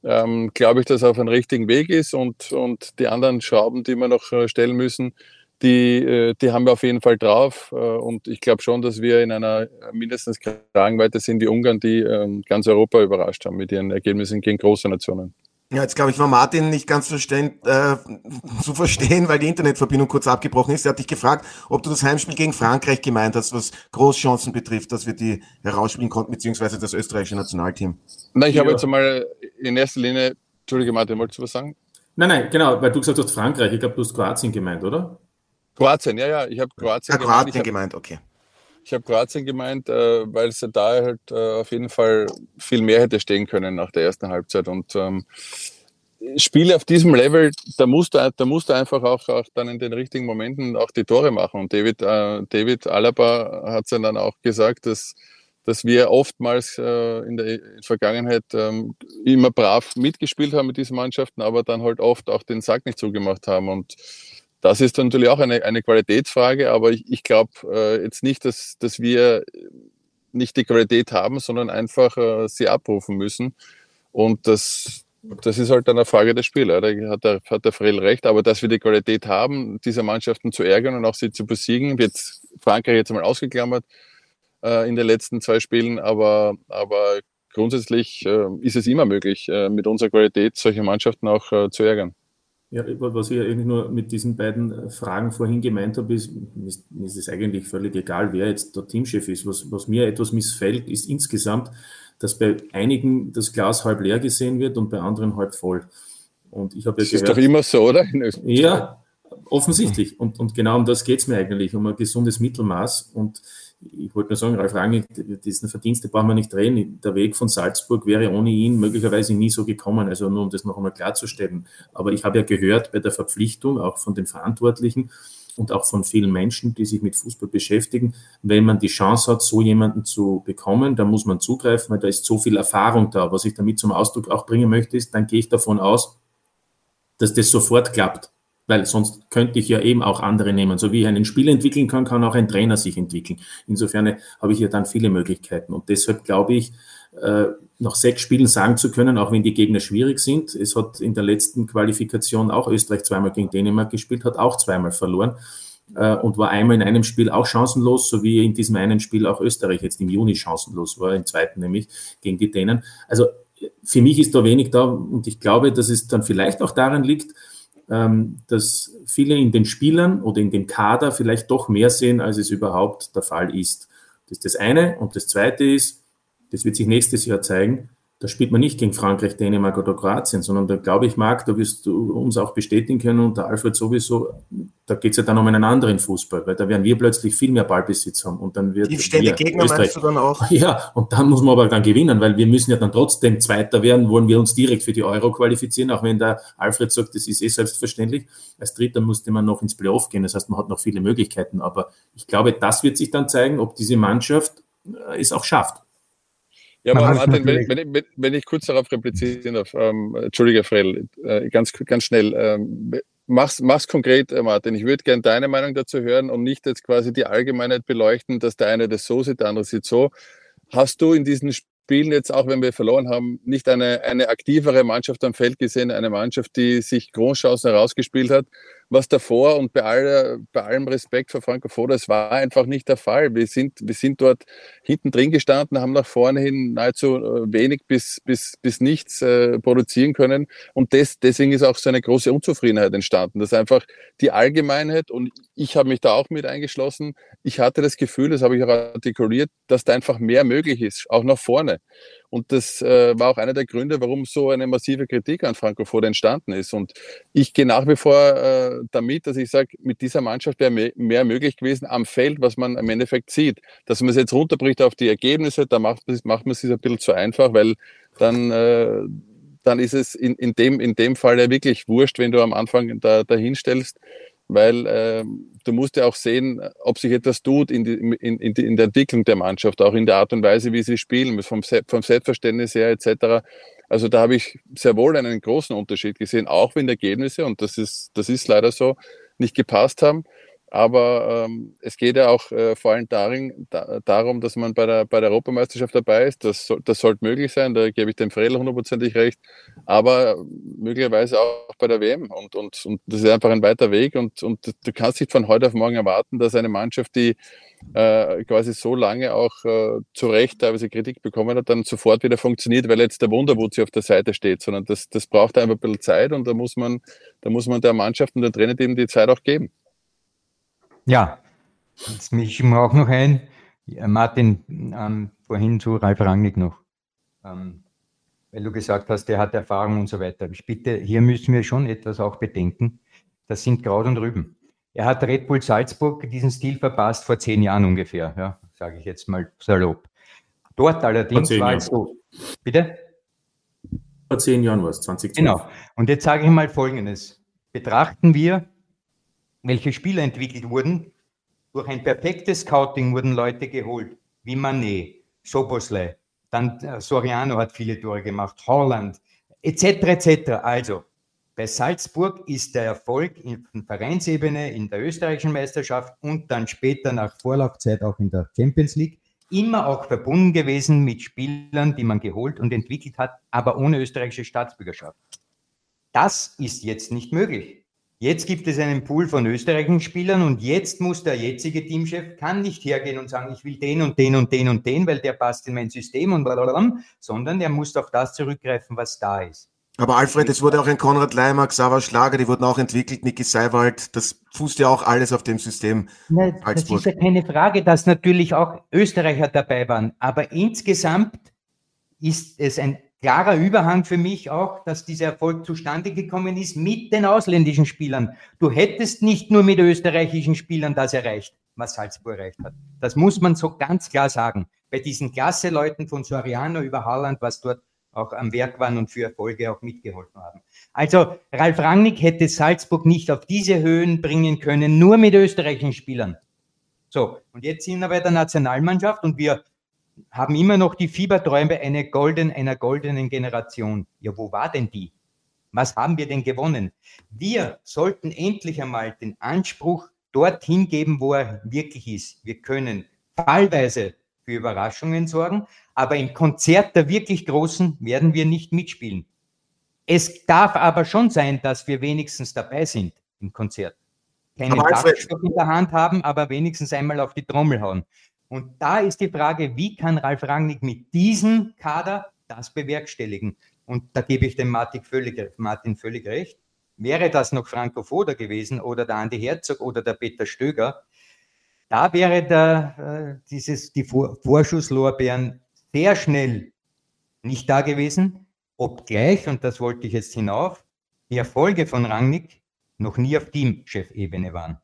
ähm, glaube ich, dass er auf einem richtigen Weg ist und, und die anderen Schrauben, die wir noch äh, stellen müssen, die, äh, die haben wir auf jeden Fall drauf. Äh, und ich glaube schon, dass wir in einer mindestens Kragenweite sind wie Ungarn, die ähm, ganz Europa überrascht haben mit ihren Ergebnissen gegen große Nationen. Ja, jetzt glaube ich, war Martin nicht ganz verstehen, äh, zu verstehen, weil die Internetverbindung kurz abgebrochen ist. Er hat dich gefragt, ob du das Heimspiel gegen Frankreich gemeint hast, was Großchancen betrifft, dass wir die herausspielen konnten, beziehungsweise das österreichische Nationalteam. Nein, ich ja. habe jetzt einmal in erster Linie, Entschuldige Martin, wolltest du was sagen? Nein, nein, genau, weil du gesagt hast Frankreich. Ich glaube, du hast Kroatien gemeint, oder? Kroatien, ja, ja, ich habe Kroatien, ja, Kroatien gemeint. gemeint okay. Ich habe Kroatien gemeint, äh, weil es da halt äh, auf jeden Fall viel mehr hätte stehen können nach der ersten Halbzeit. Und ähm, Spiele auf diesem Level, da musst du, da musst du einfach auch, auch dann in den richtigen Momenten auch die Tore machen. Und David, äh, David Alaba hat es dann auch gesagt, dass, dass wir oftmals äh, in der Vergangenheit ähm, immer brav mitgespielt haben mit diesen Mannschaften, aber dann halt oft auch den Sack nicht zugemacht haben. Und das ist natürlich auch eine, eine Qualitätsfrage, aber ich, ich glaube äh, jetzt nicht, dass, dass wir nicht die Qualität haben, sondern einfach äh, sie abrufen müssen. Und das, das ist halt eine Frage der Spieler. Da hat der, hat der Frell recht. Aber dass wir die Qualität haben, diese Mannschaften zu ärgern und auch sie zu besiegen, wird Frankreich jetzt mal ausgeklammert äh, in den letzten zwei Spielen. Aber, aber grundsätzlich äh, ist es immer möglich, äh, mit unserer Qualität solche Mannschaften auch äh, zu ärgern. Ja, was ich ja eigentlich nur mit diesen beiden äh, Fragen vorhin gemeint habe, ist, ist, ist es eigentlich völlig egal, wer jetzt der Teamchef ist. Was, was mir etwas missfällt, ist insgesamt, dass bei einigen das Glas halb leer gesehen wird und bei anderen halb voll. Und ich habe ja das gehört, ist doch immer so, oder? Ja, offensichtlich. Und, und genau um das geht es mir eigentlich, um ein gesundes Mittelmaß. Und ich wollte nur sagen, Ralf Rangnick, diesen Verdienste brauchen wir nicht drehen. Der Weg von Salzburg wäre ohne ihn möglicherweise nie so gekommen. Also nur um das noch einmal klarzustellen. Aber ich habe ja gehört bei der Verpflichtung, auch von den Verantwortlichen, und auch von vielen Menschen, die sich mit Fußball beschäftigen. Wenn man die Chance hat, so jemanden zu bekommen, dann muss man zugreifen, weil da ist so viel Erfahrung da. Was ich damit zum Ausdruck auch bringen möchte, ist, dann gehe ich davon aus, dass das sofort klappt. Weil sonst könnte ich ja eben auch andere nehmen. So wie ich einen Spieler entwickeln kann, kann auch ein Trainer sich entwickeln. Insofern habe ich ja dann viele Möglichkeiten. Und deshalb glaube ich, äh, nach sechs Spielen sagen zu können, auch wenn die Gegner schwierig sind. Es hat in der letzten Qualifikation auch Österreich zweimal gegen Dänemark gespielt, hat auch zweimal verloren äh, und war einmal in einem Spiel auch chancenlos, so wie in diesem einen Spiel auch Österreich jetzt im Juni chancenlos war, im zweiten nämlich gegen die Dänen. Also für mich ist da wenig da und ich glaube, dass es dann vielleicht auch daran liegt, dass viele in den Spielern oder in dem Kader vielleicht doch mehr sehen, als es überhaupt der Fall ist. Das ist das eine. Und das zweite ist, das wird sich nächstes Jahr zeigen. Da spielt man nicht gegen Frankreich, Dänemark oder Kroatien, sondern da glaube ich, Marc, da wirst du uns auch bestätigen können und der Alfred sowieso, da geht es ja dann um einen anderen Fußball, weil da werden wir plötzlich viel mehr Ballbesitz haben und dann wird. Die ständige Gegner Österreich, meinst du dann auch? Ja, und dann muss man aber dann gewinnen, weil wir müssen ja dann trotzdem Zweiter werden, wollen wir uns direkt für die Euro qualifizieren, auch wenn der Alfred sagt, das ist eh selbstverständlich. Als Dritter musste man noch ins Playoff gehen, das heißt, man hat noch viele Möglichkeiten, aber ich glaube, das wird sich dann zeigen, ob diese Mannschaft äh, es auch schafft. Ja, aber Martin, wenn, wenn, wenn, wenn, ich kurz darauf replizieren darf, ähm, Entschuldige, Frell, äh, ganz, ganz schnell, ähm, mach's, mach's konkret, äh, Martin. Ich würde gerne deine Meinung dazu hören und nicht jetzt quasi die Allgemeinheit beleuchten, dass der eine das so sieht, der andere sieht so. Hast du in diesen Spielen jetzt, auch wenn wir verloren haben, nicht eine, eine aktivere Mannschaft am Feld gesehen, eine Mannschaft, die sich Großchancen herausgespielt hat? Was davor und bei, aller, bei allem Respekt für Franco Foda, es war einfach nicht der Fall. Wir sind, wir sind dort hinten drin gestanden, haben nach vorne hin nahezu äh, wenig bis, bis, bis nichts äh, produzieren können. Und das, deswegen ist auch so eine große Unzufriedenheit entstanden, dass einfach die Allgemeinheit, und ich habe mich da auch mit eingeschlossen, ich hatte das Gefühl, das habe ich auch artikuliert, dass da einfach mehr möglich ist, auch nach vorne. Und das äh, war auch einer der Gründe, warum so eine massive Kritik an Franco Foda entstanden ist. Und ich gehe nach wie vor äh, damit, dass ich sage, mit dieser Mannschaft wäre mehr, mehr möglich gewesen am Feld, was man im Endeffekt sieht. Dass man es jetzt runterbricht auf die Ergebnisse, da macht, macht man es sich ein bisschen zu einfach, weil dann, äh, dann ist es in, in, dem, in dem Fall ja wirklich wurscht, wenn du am Anfang da, dahin stellst weil äh, du musst ja auch sehen, ob sich etwas tut in, die, in, in, in, der Entwicklung der Mannschaft, auch in der Art und Weise, wie sie spielen, vom, vom Selbstverständnis her etc. Also da habe ich sehr wohl einen großen Unterschied gesehen, auch wenn die Ergebnisse, und das ist, das ist leider so, nicht gepasst haben. Aber ähm, es geht ja auch äh, vor allem darin, da, darum, dass man bei der, bei der Europameisterschaft dabei ist. Das, das sollte möglich sein, da gebe ich dem Fredel hundertprozentig recht. Aber möglicherweise auch bei der WM. Und, und, und das ist einfach ein weiter Weg. Und, und du kannst nicht von heute auf morgen erwarten, dass eine Mannschaft, die äh, quasi so lange auch äh, zu Recht teilweise Kritik bekommen hat, dann sofort wieder funktioniert, weil jetzt der Wunderwutzi auf der Seite steht, sondern das, das braucht einfach ein bisschen Zeit und da muss man, da muss man der Mannschaft und der Trainer eben die Zeit auch geben. Ja, jetzt mische ich mir auch noch ein. Martin, ähm, vorhin zu Ralf Rangnick noch. Ähm, weil du gesagt hast, der hat Erfahrung und so weiter. Ich bitte, hier müssen wir schon etwas auch bedenken. Das sind Kraut und Rüben. Er hat Red Bull Salzburg diesen Stil verpasst vor zehn Jahren ungefähr, ja, sage ich jetzt mal salopp. Dort allerdings war es so. Bitte? Vor zehn Jahren war es, 2020. Genau. Und jetzt sage ich mal Folgendes. Betrachten wir welche Spieler entwickelt wurden. Durch ein perfektes Scouting wurden Leute geholt, wie Manet, Soboslai, dann äh, Soriano hat viele Tore gemacht, Holland, etc. etc. Also, bei Salzburg ist der Erfolg in Vereinsebene in der österreichischen Meisterschaft und dann später nach Vorlaufzeit auch in der Champions League immer auch verbunden gewesen mit Spielern, die man geholt und entwickelt hat, aber ohne österreichische Staatsbürgerschaft. Das ist jetzt nicht möglich. Jetzt gibt es einen Pool von österreichischen Spielern und jetzt muss der jetzige Teamchef, kann nicht hergehen und sagen, ich will den und den und den und den, weil der passt in mein System und blablabla, sondern er muss auf das zurückgreifen, was da ist. Aber Alfred, es wurde auch ein Konrad Leimer, Xaver Schlager, die wurden auch entwickelt, Niki Seiwald, das fußt ja auch alles auf dem System. Na, das ist ja keine Frage, dass natürlich auch Österreicher dabei waren, aber insgesamt ist es ein klarer Überhang für mich auch, dass dieser Erfolg zustande gekommen ist mit den ausländischen Spielern. Du hättest nicht nur mit österreichischen Spielern das erreicht, was Salzburg erreicht hat. Das muss man so ganz klar sagen. Bei diesen Klasse-Leuten von Soriano über Haaland, was dort auch am Werk waren und für Erfolge auch mitgeholfen haben. Also Ralf Rangnick hätte Salzburg nicht auf diese Höhen bringen können, nur mit österreichischen Spielern. So, und jetzt sind wir bei der Nationalmannschaft und wir haben immer noch die Fieberträume einer, golden, einer goldenen Generation. Ja, wo war denn die? Was haben wir denn gewonnen? Wir sollten endlich einmal den Anspruch dorthin geben, wo er wirklich ist. Wir können fallweise für Überraschungen sorgen, aber im Konzert der wirklich Großen werden wir nicht mitspielen. Es darf aber schon sein, dass wir wenigstens dabei sind im Konzert. Keinen Taktstock in der Hand haben, aber wenigstens einmal auf die Trommel hauen. Und da ist die Frage, wie kann Ralf Rangnick mit diesem Kader das bewerkstelligen? Und da gebe ich dem Martin völlig, Martin völlig recht. Wäre das noch Franco Foda gewesen oder der Andi Herzog oder der Peter Stöger, da wäre der, äh, dieses, die Vor Vorschusslorbeeren sehr schnell nicht da gewesen, obgleich, und das wollte ich jetzt hinauf, die Erfolge von Rangnick noch nie auf Teamchefebene waren.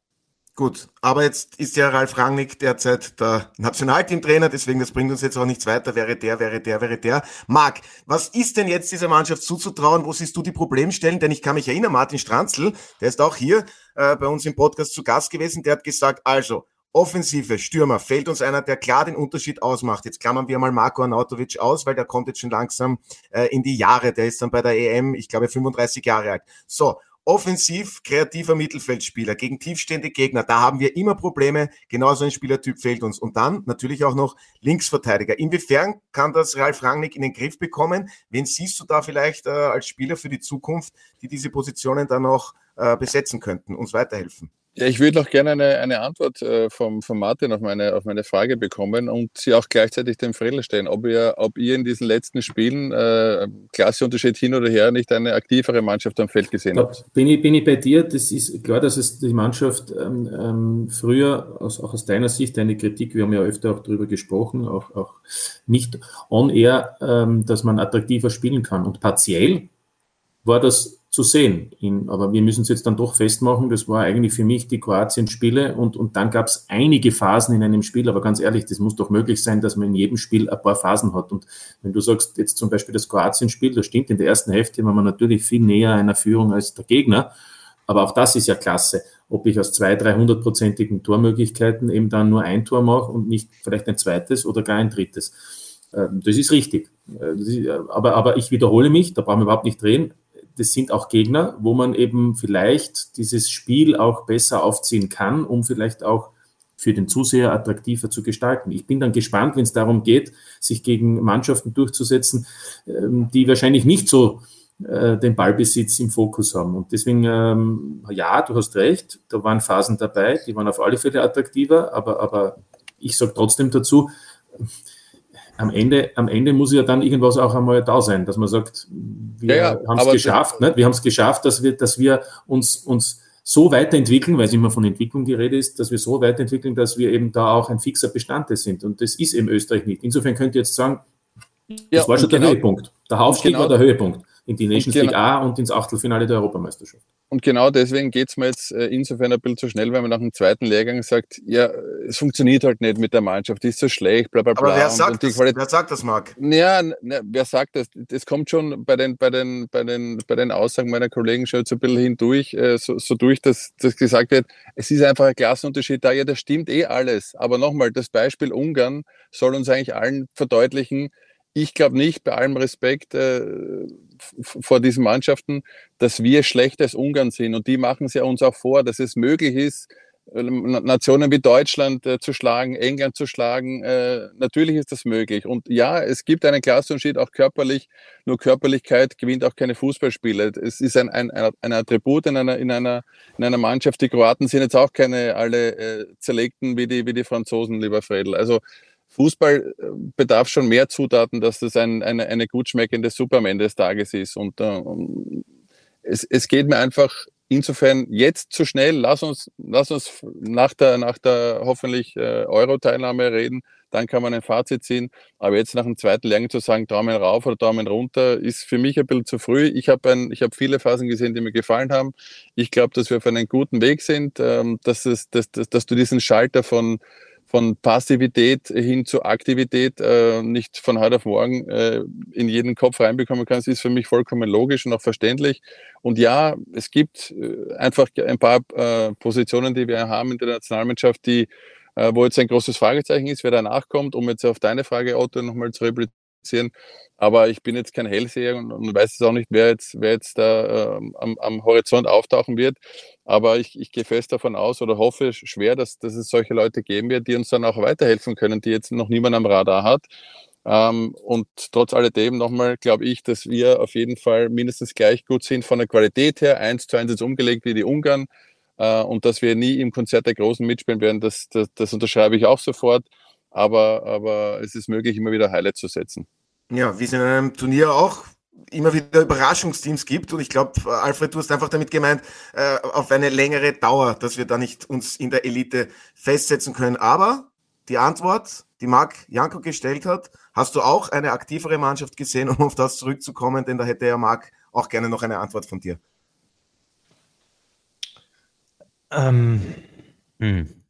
Gut, aber jetzt ist ja Ralf Rangnick derzeit der Nationalteamtrainer, deswegen das bringt uns jetzt auch nichts weiter. Wäre der, wäre der, wäre der. Marc, was ist denn jetzt dieser Mannschaft zuzutrauen? Wo siehst du die Problemstellen? Denn ich kann mich erinnern, Martin Stranzl, der ist auch hier äh, bei uns im Podcast zu Gast gewesen, der hat gesagt, also Offensive, Stürmer, fällt uns einer, der klar den Unterschied ausmacht. Jetzt klammern wir mal Marco Arnautovic aus, weil der kommt jetzt schon langsam äh, in die Jahre. Der ist dann bei der EM, ich glaube, 35 Jahre alt. So, offensiv kreativer Mittelfeldspieler gegen tiefstehende Gegner, da haben wir immer Probleme. Genauso ein Spielertyp fehlt uns. Und dann natürlich auch noch Linksverteidiger. Inwiefern kann das Ralf Rangnick in den Griff bekommen? Wen siehst du da vielleicht äh, als Spieler für die Zukunft, die diese Positionen dann noch äh, besetzen könnten, uns weiterhelfen? Ja, ich würde noch gerne eine, eine Antwort äh, vom, vom Martin auf meine, auf meine Frage bekommen und sie auch gleichzeitig dem Fredel stellen, ob ihr, ob ihr in diesen letzten Spielen, äh, Klasseunterschied hin oder her, nicht eine aktivere Mannschaft am Feld gesehen habt. Bin ich, bin ich bei dir, das ist klar, dass es die Mannschaft ähm, ähm, früher, aus, auch aus deiner Sicht, deine Kritik, wir haben ja öfter auch darüber gesprochen, auch, auch nicht on air, ähm, dass man attraktiver spielen kann. Und partiell war das zu sehen. In, aber wir müssen es jetzt dann doch festmachen, das war eigentlich für mich die Kroatien-Spiele und, und dann gab es einige Phasen in einem Spiel, aber ganz ehrlich, das muss doch möglich sein, dass man in jedem Spiel ein paar Phasen hat. Und wenn du sagst, jetzt zum Beispiel das Kroatien-Spiel, das stimmt, in der ersten Hälfte war man natürlich viel näher einer Führung als der Gegner, aber auch das ist ja klasse. Ob ich aus zwei, dreihundertprozentigen Tormöglichkeiten eben dann nur ein Tor mache und nicht vielleicht ein zweites oder gar ein drittes. Ähm, das ist richtig. Äh, aber, aber ich wiederhole mich, da brauchen wir überhaupt nicht drehen das sind auch Gegner, wo man eben vielleicht dieses Spiel auch besser aufziehen kann, um vielleicht auch für den Zuseher attraktiver zu gestalten. Ich bin dann gespannt, wenn es darum geht, sich gegen Mannschaften durchzusetzen, ähm, die wahrscheinlich nicht so äh, den Ballbesitz im Fokus haben. Und deswegen, ähm, ja, du hast recht, da waren Phasen dabei, die waren auf alle Fälle attraktiver, aber, aber ich sage trotzdem dazu, am Ende, am Ende muss ja dann irgendwas auch einmal da sein, dass man sagt, wir ja, haben es geschafft, ne? wir haben es geschafft, dass wir, dass wir uns, uns so weiterentwickeln, weil es immer von Entwicklung die Rede ist, dass wir so weiterentwickeln, dass wir eben da auch ein fixer Bestandteil sind. Und das ist eben Österreich nicht. Insofern könnt ihr jetzt sagen, das ja, war schon der genau, Höhepunkt. Der Aufstieg genau, war der Höhepunkt in die Nations genau, League A und ins Achtelfinale der Europameisterschaft. Und genau deswegen geht es mir jetzt äh, insofern ein bisschen zu schnell, weil man nach dem zweiten Lehrgang sagt, ja, es funktioniert halt nicht mit der Mannschaft, die ist so schlecht, bla bla bla. Aber wer sagt, das, wer sagt das, Marc? Ja, ne, wer sagt das? Das kommt schon bei den, bei den, bei den, bei den Aussagen meiner Kollegen schon so ein bisschen hindurch, äh, so, so durch, dass, dass gesagt wird, es ist einfach ein Klassenunterschied da. Ja, das stimmt eh alles. Aber nochmal, das Beispiel Ungarn soll uns eigentlich allen verdeutlichen, ich glaube nicht, bei allem Respekt äh, vor diesen Mannschaften, dass wir schlechter als Ungarn sind. Und die machen es ja uns auch vor, dass es möglich ist, äh, Nationen wie Deutschland äh, zu schlagen, England zu schlagen. Äh, natürlich ist das möglich. Und ja, es gibt einen Klassenunterschied auch körperlich. Nur Körperlichkeit gewinnt auch keine Fußballspiele. Es ist ein, ein, ein Attribut in einer, in, einer, in einer Mannschaft. Die Kroaten sind jetzt auch keine alle äh, zerlegten wie die, wie die Franzosen, lieber Fredel. Also Fußball äh, bedarf schon mehr Zutaten, dass das ein, eine, eine gut schmeckende Suppe am Ende des Tages ist. Und äh, es, es geht mir einfach insofern jetzt zu schnell. Lass uns, lass uns nach der, nach der hoffentlich äh, Euro-Teilnahme reden. Dann kann man ein Fazit ziehen. Aber jetzt nach dem zweiten Lehrgang zu sagen, Daumen rauf oder Daumen runter, ist für mich ein bisschen zu früh. Ich habe hab viele Phasen gesehen, die mir gefallen haben. Ich glaube, dass wir auf einem guten Weg sind, ähm, dass, es, dass, dass, dass du diesen Schalter von von Passivität hin zu Aktivität äh, nicht von heute auf morgen äh, in jeden Kopf reinbekommen kannst, ist für mich vollkommen logisch und auch verständlich. Und ja, es gibt äh, einfach ein paar äh, Positionen, die wir haben in der Nationalmannschaft, die, äh, wo jetzt ein großes Fragezeichen ist, wer danach kommt, um jetzt auf deine Frage, Otto, nochmal zu replizieren. Aber ich bin jetzt kein Hellseher und, und weiß jetzt auch nicht, wer jetzt, wer jetzt da ähm, am, am Horizont auftauchen wird. Aber ich, ich gehe fest davon aus oder hoffe schwer, dass, dass es solche Leute geben wird, die uns dann auch weiterhelfen können, die jetzt noch niemand am Radar hat. Ähm, und trotz alledem nochmal glaube ich, dass wir auf jeden Fall mindestens gleich gut sind von der Qualität her, eins zu eins jetzt umgelegt wie die Ungarn. Äh, und dass wir nie im Konzert der Großen mitspielen werden, das, das, das unterschreibe ich auch sofort. Aber, aber es ist möglich, immer wieder Highlights zu setzen. Ja, wie es in einem Turnier auch immer wieder Überraschungsteams gibt. Und ich glaube, Alfred, du hast einfach damit gemeint, äh, auf eine längere Dauer, dass wir da nicht uns in der Elite festsetzen können. Aber die Antwort, die Marc Janko gestellt hat, hast du auch eine aktivere Mannschaft gesehen, um auf das zurückzukommen? Denn da hätte ja Marc auch gerne noch eine Antwort von dir. Ähm, hm.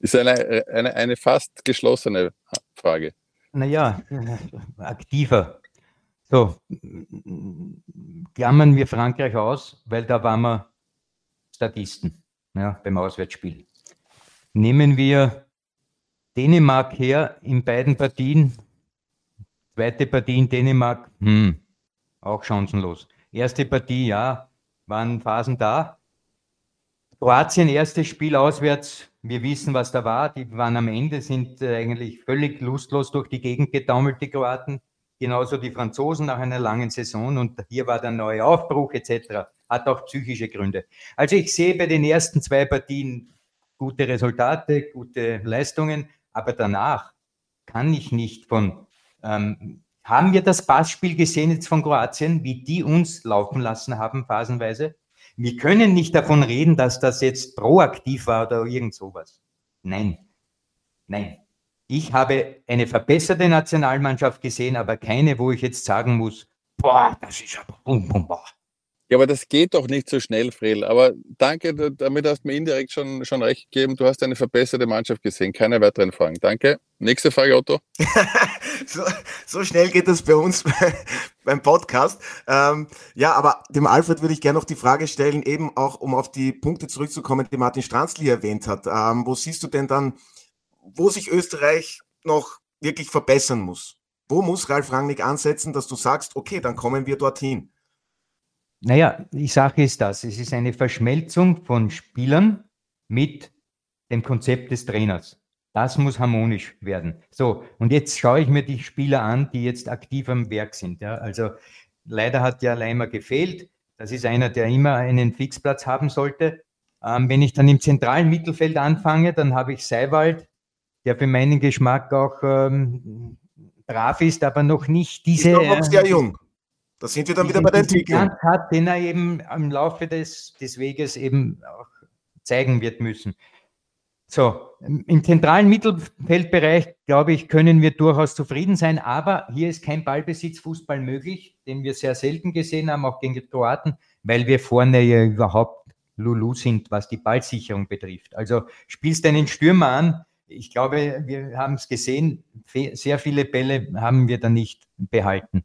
Ist eine, eine, eine fast geschlossene Frage. Naja, aktiver. So, klammern wir Frankreich aus, weil da waren wir Statisten ja, beim Auswärtsspiel. Nehmen wir Dänemark her in beiden Partien. Zweite Partie in Dänemark, hm, auch chancenlos. Erste Partie, ja, waren Phasen da. Kroatien, erstes Spiel auswärts. Wir wissen, was da war. Die waren am Ende, sind äh, eigentlich völlig lustlos durch die Gegend getaumelt, die Kroaten genauso die Franzosen nach einer langen Saison und hier war der neue Aufbruch etc. Hat auch psychische Gründe. Also ich sehe bei den ersten zwei Partien gute Resultate, gute Leistungen, aber danach kann ich nicht von, ähm, haben wir das Passspiel gesehen jetzt von Kroatien, wie die uns laufen lassen haben, phasenweise? Wir können nicht davon reden, dass das jetzt proaktiv war oder irgend sowas. Nein, nein. Ich habe eine verbesserte Nationalmannschaft gesehen, aber keine, wo ich jetzt sagen muss, boah, das ist aber boah. Ja, aber das geht doch nicht so schnell, Frill. Aber danke, damit hast du mir indirekt schon, schon recht gegeben. Du hast eine verbesserte Mannschaft gesehen. Keine weiteren Fragen. Danke. Nächste Frage, Otto. so, so, schnell geht das bei uns beim Podcast. Ähm, ja, aber dem Alfred würde ich gerne noch die Frage stellen, eben auch um auf die Punkte zurückzukommen, die Martin Stranzli erwähnt hat. Ähm, wo siehst du denn dann wo sich Österreich noch wirklich verbessern muss? Wo muss Ralf Rangnick ansetzen, dass du sagst, okay, dann kommen wir dorthin? naja, die Sache ist das, es ist eine Verschmelzung von Spielern mit dem Konzept des Trainers. Das muss harmonisch werden. So, und jetzt schaue ich mir die Spieler an, die jetzt aktiv am Werk sind. Ja. Also leider hat ja Leimer gefehlt. Das ist einer, der immer einen Fixplatz haben sollte. Ähm, wenn ich dann im zentralen Mittelfeld anfange, dann habe ich Seiwald, der für meinen Geschmack auch ähm, brav ist, aber noch nicht diese. Ist noch sehr jung. Da sind wir dann wieder bei der Entwicklung. Hat, den er eben im Laufe des, des Weges eben auch zeigen wird müssen. So, im zentralen Mittelfeldbereich, glaube ich, können wir durchaus zufrieden sein, aber hier ist kein Ballbesitzfußball möglich, den wir sehr selten gesehen haben, auch gegen die Kroaten, weil wir vorne ja überhaupt Lulu sind, was die Ballsicherung betrifft. Also spielst einen Stürmer an, ich glaube, wir haben es gesehen, sehr viele Bälle haben wir da nicht behalten.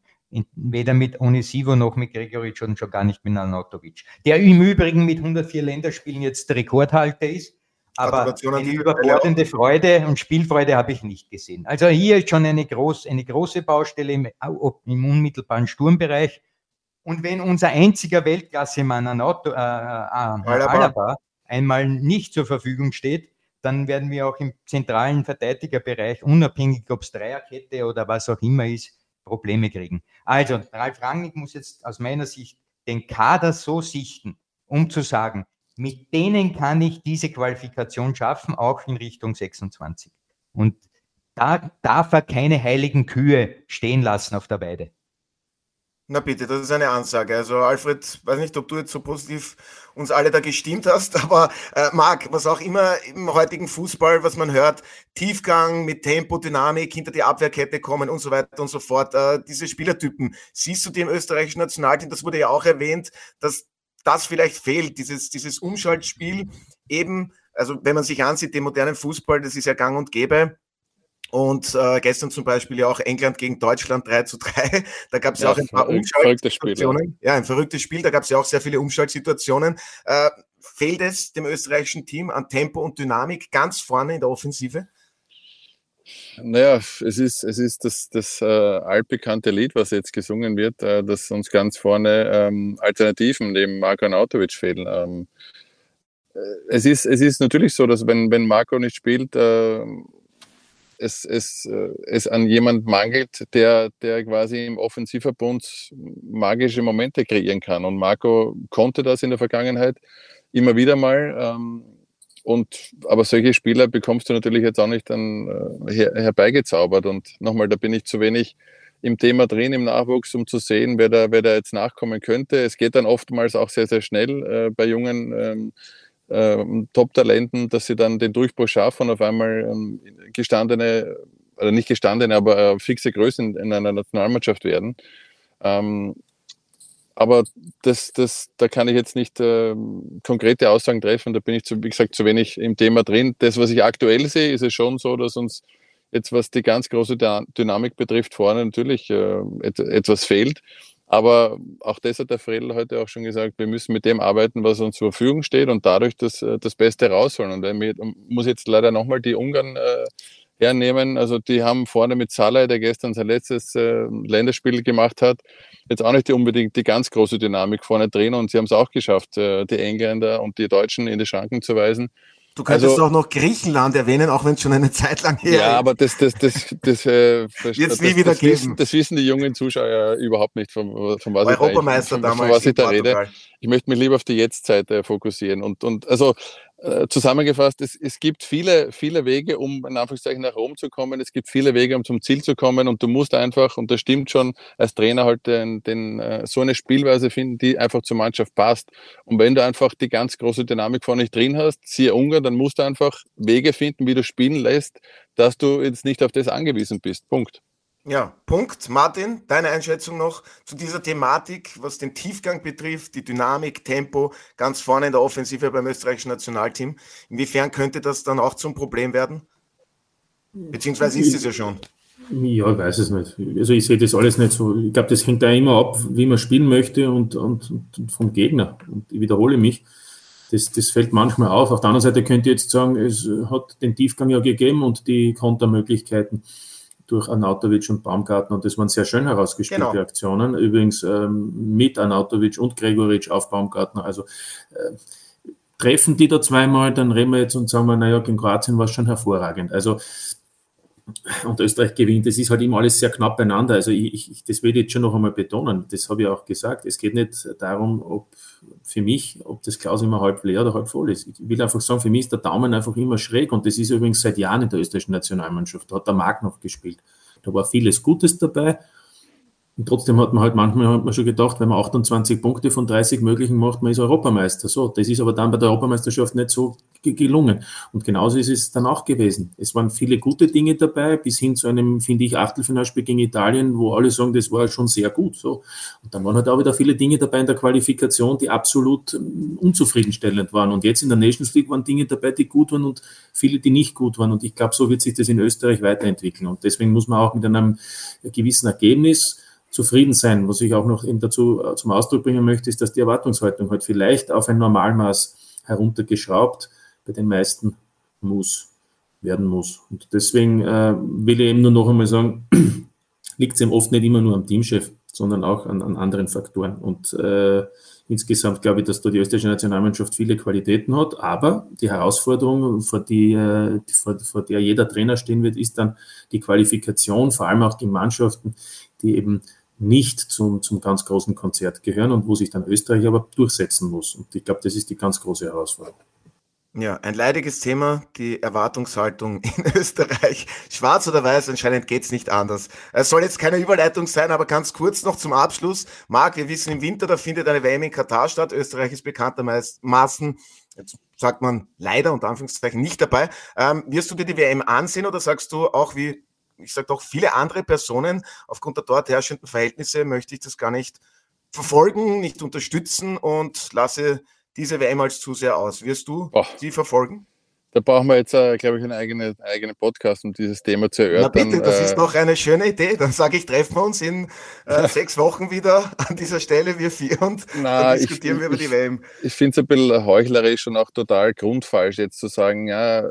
Weder mit Onisivo noch mit Gregoric und schon gar nicht mit Anatovic. Der im Übrigen mit 104 Länderspielen jetzt Rekordhalter ist aber eine überbordende Freude und Spielfreude habe ich nicht gesehen. Also hier ist schon eine, groß, eine große Baustelle im, im unmittelbaren Sturmbereich. Und wenn unser einziger Weltklasse-Mann an Auto, äh, äh, Alaba einmal nicht zur Verfügung steht, dann werden wir auch im zentralen Verteidigerbereich, unabhängig ob es Dreierkette oder was auch immer ist, Probleme kriegen. Also, Ralf Rangnick muss jetzt aus meiner Sicht den Kader so sichten, um zu sagen, mit denen kann ich diese Qualifikation schaffen, auch in Richtung 26. Und da darf er keine heiligen Kühe stehen lassen auf der Weide. Na bitte, das ist eine Ansage. Also Alfred, weiß nicht, ob du jetzt so positiv uns alle da gestimmt hast, aber äh, Marc, was auch immer im heutigen Fußball, was man hört, Tiefgang mit Tempo, Dynamik, hinter die Abwehrkette kommen und so weiter und so fort, äh, diese Spielertypen, siehst du die im österreichischen Nationalteam, das wurde ja auch erwähnt, dass das vielleicht fehlt, dieses, dieses Umschaltspiel eben, also wenn man sich ansieht, den modernen Fußball, das ist ja gang und gäbe. Und äh, gestern zum Beispiel ja auch England gegen Deutschland 3 zu 3. Da gab es ja, auch ein paar Umschaltsituationen. Ja. ja, ein verrücktes Spiel. Da gab es ja auch sehr viele Umschaltsituationen. Äh, fehlt es dem österreichischen Team an Tempo und Dynamik ganz vorne in der Offensive? Naja, es ist, es ist das, das äh, altbekannte Lied, was jetzt gesungen wird, äh, dass uns ganz vorne ähm, Alternativen neben Marco Nautovic fehlen. Ähm, äh, es, ist, es ist natürlich so, dass wenn, wenn Marco nicht spielt, äh, es, es, äh, es an jemand mangelt, der, der quasi im Offensivverbund magische Momente kreieren kann. Und Marco konnte das in der Vergangenheit immer wieder mal. Ähm, und, aber solche Spieler bekommst du natürlich jetzt auch nicht dann äh, her, herbeigezaubert. Und nochmal, da bin ich zu wenig im Thema drin, im Nachwuchs, um zu sehen, wer da, wer da jetzt nachkommen könnte. Es geht dann oftmals auch sehr, sehr schnell äh, bei jungen ähm, äh, Top-Talenten, dass sie dann den Durchbruch schaffen und auf einmal ähm, gestandene, oder nicht gestandene, aber äh, fixe Größen in einer Nationalmannschaft werden. Ähm, aber das, das, da kann ich jetzt nicht äh, konkrete Aussagen treffen. Da bin ich, zu, wie gesagt, zu wenig im Thema drin. Das, was ich aktuell sehe, ist es schon so, dass uns jetzt, was die ganz große Dynamik betrifft, vorne natürlich äh, et, etwas fehlt. Aber auch das hat der Fredel heute auch schon gesagt, wir müssen mit dem arbeiten, was uns zur Verfügung steht und dadurch das, äh, das Beste rausholen. Und ich muss jetzt leider nochmal die Ungarn äh, hernehmen. Also die haben vorne mit Salah, der gestern sein letztes äh, Länderspiel gemacht hat, jetzt auch nicht unbedingt die ganz große Dynamik vorne drin und sie haben es auch geschafft, äh, die Engländer und die Deutschen in die Schranken zu weisen. Du könntest also, auch noch Griechenland erwähnen, auch wenn es schon eine Zeit lang her ist. Ja, aber das, das, das, das, äh, das, das, nie wieder das. Wissen, das wissen die jungen Zuschauer überhaupt nicht, von, von was, Europameister ich, von, von was ich da rede. Ich möchte mich lieber auf die Jetztzeit äh, fokussieren. Und, und also zusammengefasst, es, es gibt viele, viele Wege, um in Anführungszeichen nach Rom zu kommen. Es gibt viele Wege, um zum Ziel zu kommen. Und du musst einfach, und das stimmt schon, als Trainer halt den, den, äh, so eine Spielweise finden, die einfach zur Mannschaft passt. Und wenn du einfach die ganz große Dynamik vorne nicht drin hast, siehe Ungarn, dann musst du einfach Wege finden, wie du spielen lässt, dass du jetzt nicht auf das angewiesen bist. Punkt. Ja, Punkt. Martin, deine Einschätzung noch zu dieser Thematik, was den Tiefgang betrifft, die Dynamik, Tempo, ganz vorne in der Offensive beim österreichischen Nationalteam. Inwiefern könnte das dann auch zum Problem werden? Beziehungsweise ist es ja schon. Ja, ich weiß es nicht. Also ich sehe das alles nicht so. Ich glaube, das hängt da immer ab, wie man spielen möchte und, und, und vom Gegner. Und ich wiederhole mich. Das, das fällt manchmal auf. Auf der anderen Seite könnte ich jetzt sagen, es hat den Tiefgang ja gegeben und die Kontermöglichkeiten durch Anatovic und Baumgarten und das waren sehr schön herausgespielte genau. Aktionen. Übrigens ähm, mit Anatovic und Gregoritsch auf Baumgartner. Also äh, treffen die da zweimal, dann reden wir jetzt und sagen wir, naja, gegen Kroatien war es schon hervorragend. Also und Österreich gewinnt. Das ist halt immer alles sehr knapp beieinander. Also ich, ich, das will ich jetzt schon noch einmal betonen. Das habe ich auch gesagt. Es geht nicht darum, ob für mich, ob das Glas immer halb leer oder halb voll ist. Ich will einfach sagen, für mich ist der Daumen einfach immer schräg und das ist übrigens seit Jahren in der österreichischen Nationalmannschaft. Da hat der Marc noch gespielt. Da war vieles Gutes dabei und trotzdem hat man halt manchmal hat man schon gedacht, wenn man 28 Punkte von 30 möglichen macht, man ist Europameister. So, das ist aber dann bei der Europameisterschaft nicht so gelungen. Und genauso ist es dann auch gewesen. Es waren viele gute Dinge dabei, bis hin zu einem, finde ich, Achtelfinalspiel gegen Italien, wo alle sagen, das war schon sehr gut. So. Und dann waren halt auch wieder viele Dinge dabei in der Qualifikation, die absolut ähm, unzufriedenstellend waren. Und jetzt in der Nations League waren Dinge dabei, die gut waren und viele, die nicht gut waren. Und ich glaube, so wird sich das in Österreich weiterentwickeln. Und deswegen muss man auch mit einem gewissen Ergebnis zufrieden sein. Was ich auch noch eben dazu äh, zum Ausdruck bringen möchte, ist, dass die Erwartungshaltung halt vielleicht auf ein Normalmaß heruntergeschraubt bei den meisten muss, werden muss. Und deswegen äh, will ich eben nur noch einmal sagen, liegt es eben oft nicht immer nur am Teamchef, sondern auch an, an anderen Faktoren. Und äh, insgesamt glaube ich, dass da die österreichische Nationalmannschaft viele Qualitäten hat, aber die Herausforderung, vor, die, äh, vor, vor der jeder Trainer stehen wird, ist dann die Qualifikation, vor allem auch die Mannschaften, die eben nicht zum, zum ganz großen Konzert gehören und wo sich dann Österreich aber durchsetzen muss. Und ich glaube, das ist die ganz große Herausforderung. Ja, ein leidiges Thema, die Erwartungshaltung in Österreich. Schwarz oder weiß, anscheinend geht's nicht anders. Es soll jetzt keine Überleitung sein, aber ganz kurz noch zum Abschluss. Marc, wir wissen, im Winter, da findet eine WM in Katar statt. Österreich ist bekanntermaßen, jetzt sagt man leider unter Anführungszeichen, nicht dabei. Ähm, wirst du dir die WM ansehen oder sagst du auch wie, ich sage doch, viele andere Personen, aufgrund der dort herrschenden Verhältnisse möchte ich das gar nicht verfolgen, nicht unterstützen und lasse diese WM als Zuseher aus. Wirst du Boah. die verfolgen? Da brauchen wir jetzt, äh, glaube ich, einen eigenen, eigenen Podcast, um dieses Thema zu erörtern. Na bitte, das äh, ist noch eine schöne Idee. Dann sage ich, treffen wir uns in äh, sechs Wochen wieder an dieser Stelle, wir vier, und Na, dann diskutieren ich, wir über die WM. Ich finde es ein bisschen heuchlerisch und auch total grundfalsch, jetzt zu sagen, ja,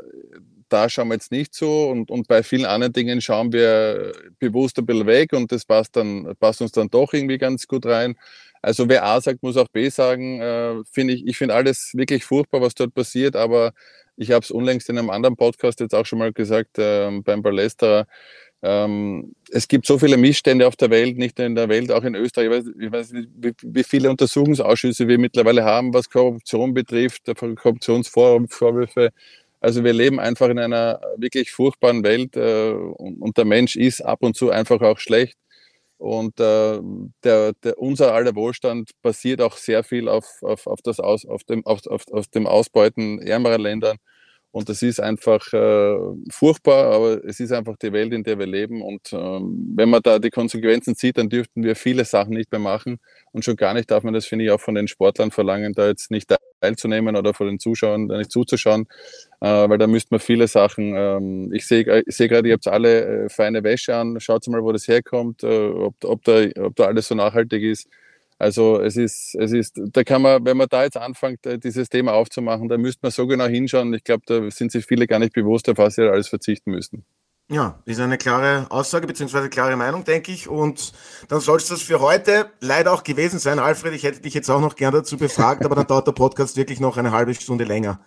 da schauen wir jetzt nicht so und, und bei vielen anderen Dingen schauen wir bewusst ein bisschen weg und das passt, dann, passt uns dann doch irgendwie ganz gut rein. Also wer A sagt, muss auch B sagen. Äh, finde ich, ich finde alles wirklich furchtbar, was dort passiert, aber ich habe es unlängst in einem anderen Podcast jetzt auch schon mal gesagt, äh, beim Ballesterer. Ähm, es gibt so viele Missstände auf der Welt, nicht nur in der Welt, auch in Österreich. Ich weiß, ich weiß nicht, wie, wie, viele Untersuchungsausschüsse wir mittlerweile haben, was Korruption betrifft, Korruptionsvorwürfe. Also wir leben einfach in einer wirklich furchtbaren Welt äh, und, und der Mensch ist ab und zu einfach auch schlecht. Und äh, der, der, unser aller Wohlstand basiert auch sehr viel auf, auf, auf, das Aus, auf, dem, auf, auf, auf dem Ausbeuten ärmerer Ländern. Und das ist einfach äh, furchtbar, aber es ist einfach die Welt, in der wir leben. Und ähm, wenn man da die Konsequenzen sieht, dann dürften wir viele Sachen nicht mehr machen. Und schon gar nicht darf man das, finde ich, auch von den Sportlern verlangen, da jetzt nicht teilzunehmen oder von den Zuschauern da nicht zuzuschauen, äh, weil da müsste man viele Sachen. Ähm, ich sehe ich seh gerade, ihr habt alle äh, feine Wäsche an. Schaut mal, wo das herkommt, äh, ob, ob, da, ob da alles so nachhaltig ist. Also es ist, es ist, da kann man, wenn man da jetzt anfängt, äh, dieses Thema aufzumachen, da müsste man so genau hinschauen. Ich glaube, da sind sich viele gar nicht bewusst, auf was sie alles verzichten müssen. Ja, ist eine klare Aussage beziehungsweise klare Meinung, denke ich. Und dann soll es das für heute leider auch gewesen sein. Alfred, ich hätte dich jetzt auch noch gern dazu befragt, aber dann dauert der Podcast wirklich noch eine halbe Stunde länger.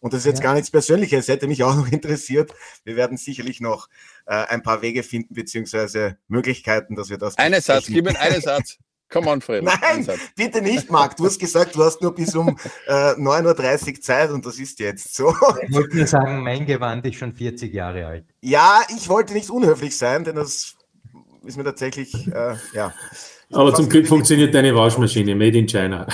Und das ist jetzt ja. gar nichts Persönliches, hätte mich auch noch interessiert. Wir werden sicherlich noch äh, ein paar Wege finden, beziehungsweise Möglichkeiten, dass wir das. Einen Satz, gib mir einen Satz. Come on, Fred. Nein, bitte nicht, Marc. Du hast gesagt, du hast nur bis um äh, 9.30 Uhr Zeit und das ist jetzt so. Ich wollte nur sagen, mein Gewand ist schon 40 Jahre alt. Ja, ich wollte nicht unhöflich sein, denn das ist mir tatsächlich, äh, ja. Aber zum Glück funktioniert deine Waschmaschine, made in China.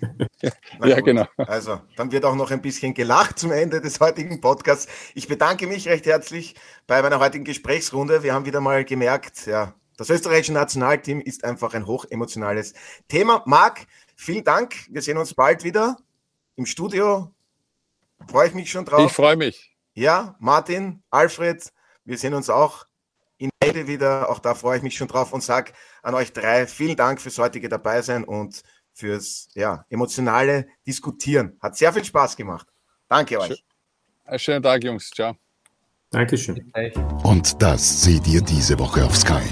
ja, genau. Also, dann wird auch noch ein bisschen gelacht zum Ende des heutigen Podcasts. Ich bedanke mich recht herzlich bei meiner heutigen Gesprächsrunde. Wir haben wieder mal gemerkt, ja, das österreichische Nationalteam ist einfach ein hochemotionales Thema. Marc, vielen Dank. Wir sehen uns bald wieder im Studio. Freue ich mich schon drauf. Ich freue mich. Ja, Martin, Alfred, wir sehen uns auch in Rede wieder. Auch da freue ich mich schon drauf und sage an euch drei vielen Dank fürs heutige Dabeisein und fürs ja, emotionale Diskutieren. Hat sehr viel Spaß gemacht. Danke euch. Schönen Tag, Jungs. Ciao. Dankeschön. Und das seht ihr diese Woche auf Sky.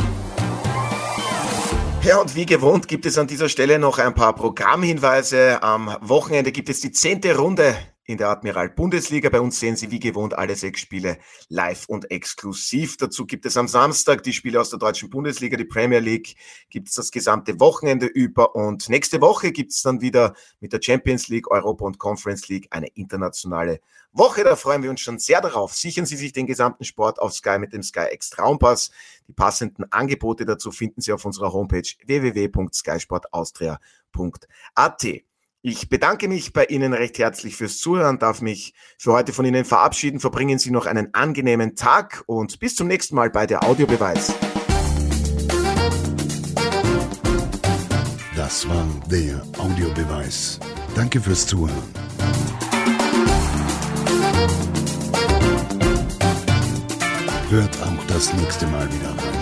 Ja, und wie gewohnt gibt es an dieser Stelle noch ein paar Programmhinweise. Am Wochenende gibt es die zehnte Runde in der Admiral Bundesliga. Bei uns sehen Sie wie gewohnt alle sechs Spiele live und exklusiv. Dazu gibt es am Samstag die Spiele aus der deutschen Bundesliga, die Premier League, gibt es das gesamte Wochenende über und nächste Woche gibt es dann wieder mit der Champions League, Europa und Conference League eine internationale Woche. Da freuen wir uns schon sehr darauf. Sichern Sie sich den gesamten Sport auf Sky mit dem Sky X Traumpass. Die passenden Angebote dazu finden Sie auf unserer Homepage www.skysportaustria.at. Ich bedanke mich bei Ihnen recht herzlich fürs Zuhören, darf mich für heute von Ihnen verabschieden. Verbringen Sie noch einen angenehmen Tag und bis zum nächsten Mal bei der Audiobeweis. Das war der Audiobeweis. Danke fürs Zuhören. Hört auch das nächste Mal wieder rein.